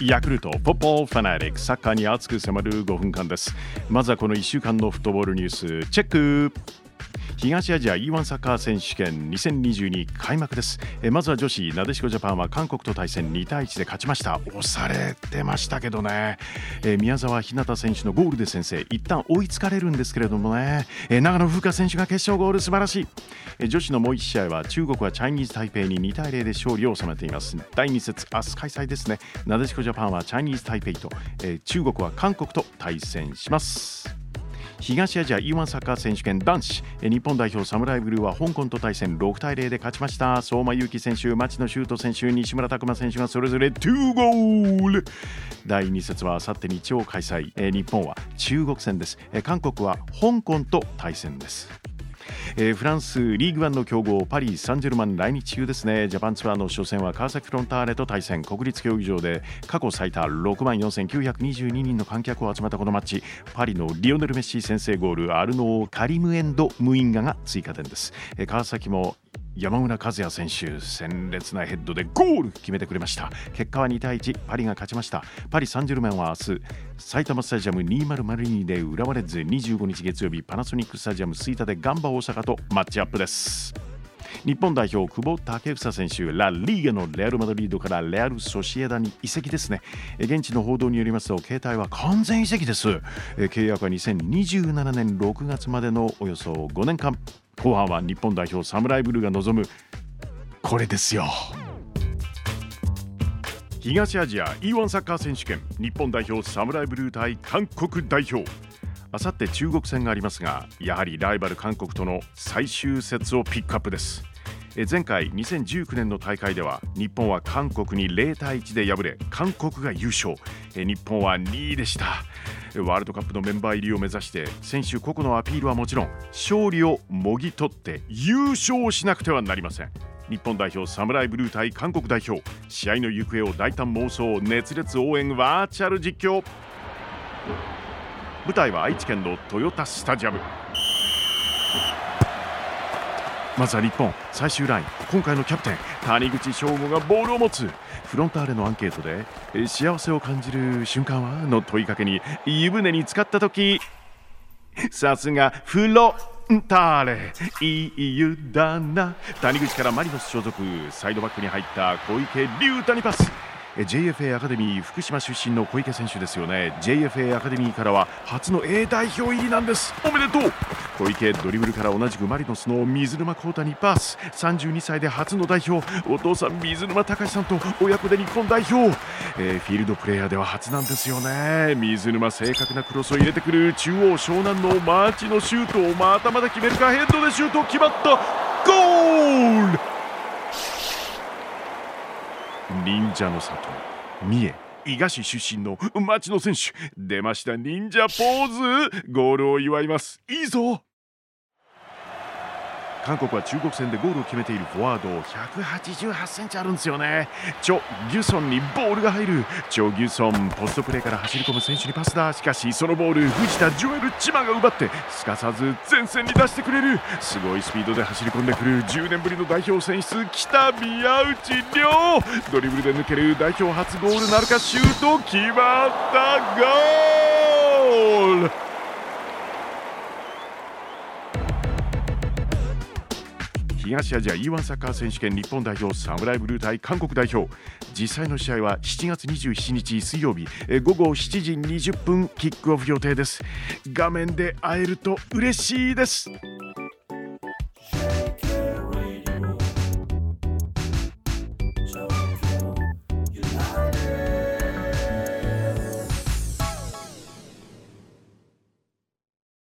ヤクルトポッポーファナリックサッカーに熱く迫る5分間です。まずはこの1週間のフットボールニュースチェック。東アジア E1 サッカー選手権2022開幕です。えまずは女子なでしこジャパンは韓国と対戦2対1で勝ちました。押されてましたけどね。え宮沢ひなた選手のゴールで先制。一旦追いつかれるんですけれどもね。え長野風花選手が決勝ゴール素晴らしい。え女子のもう1試合は中国はチャイニーズ台北に2対0で勝利を収めています。第2節明日開催ですね。なでしこジャパンはチャイニーズ台北とえ中国は韓国と対戦します。東アジア E1 サッカー選手権男子。日本代表サムライブルーは香港と対戦。6対0で勝ちました。相馬勇紀選手町野修斗選手西村拓真選手がそれぞれ2ゴール。第2節はあさって日曜開催。日本は中国戦です。韓国は香港と対戦です。えー、フランスリーグワンの強豪パリ・サンジェルマン来日中ですね。ジャパンツアーの初戦は川崎フロンターレと対戦。国立競技場で過去最多6万4922人の観客を集めたこのマッチ。パリのリオネル・メッシ先制ゴール。アルノー・カリムエンド・ムインガが追加点です、えー、川崎も山村和也選手鮮烈なヘッドでゴール決めてくれました。結果は2対1パリが勝ちました。パリ・サンジェルマンは明日埼玉スタジアム2002で浦和レッズ25日月曜日パナソニックスタジアム吹田でガンバ大阪とマッチアップです。日本代表久保建英選手ラ・リーガのレアル・マドリードからレアル・ソシエダに移籍ですね。現地の報道によりますと携帯は完全移籍です。契約は2027年6月までのおよそ5年間。後半は日本代表サムライブルーが望むこれですよ。東アジア E1 サッカー選手権日本代表サムライブルー対韓国代表。あさって中国戦がありますがやはりライバル韓国との最終節をピックアップです。前回2019年の大会では日本は韓国に0対1で敗れ韓国が優勝。日本は2位でした。ワールドカップのメンバー入りを目指して選手個々のアピールはもちろん勝利をもぎ取って優勝しなくてはなりません。日本代表サムライブルー対韓国代表試合の行方を大胆妄想熱烈応援バーチャル実況。舞台は愛知県の豊田スタジアム。まずは日本最終ライン今回のキャプテン谷口翔吾がボールを持つフロンターレのアンケートで幸せを感じる瞬間はの問いかけに湯船に浸かった時さすがフロンターレ。いい湯だな。谷口からマリノス所属。サイドバックに入った小池龍太にパス。JFA アカデミー福島出身の小池選手ですよね。JFA アカデミーからは初の A 代表入りなんです。おめでとう。小池ドリブルから同じくマリノスの水沼宏太にパス。32歳で初の代表。お父さん水沼貴史さんと親子で日本代表、えー、フィールドプレーヤーでは初なんですよね。水沼正確なクロスを入れてくる中央湘南のマーチのシュートをまたまた決めるかヘッドでシュート決まった。ゴール忍者の里三重伊賀市出身の町野選手出ました忍者ポーズゴールを祝います。いいぞ。韓国は中国戦でゴールを決めているフォワード188センチあるんですよね。チョ・ギュソンにボールが入る。チョ・ギュソンポストプレーから走り込む選手にパスだ。しかしそのボール藤田ジョエル・チマが奪ってすかさず前線に出してくれる。すごいスピードで走り込んでくる。10年ぶりの代表選出北宮内亮ドリブルで抜ける。代表初ゴールなるか。シュート決まった。ゴール！東アジア E1 サッカー選手権日本代表サムライブルー対韓国代表。実際の試合は7月27日水曜日。午後7時20分キックオフ予定です。画面で会えると嬉しいです。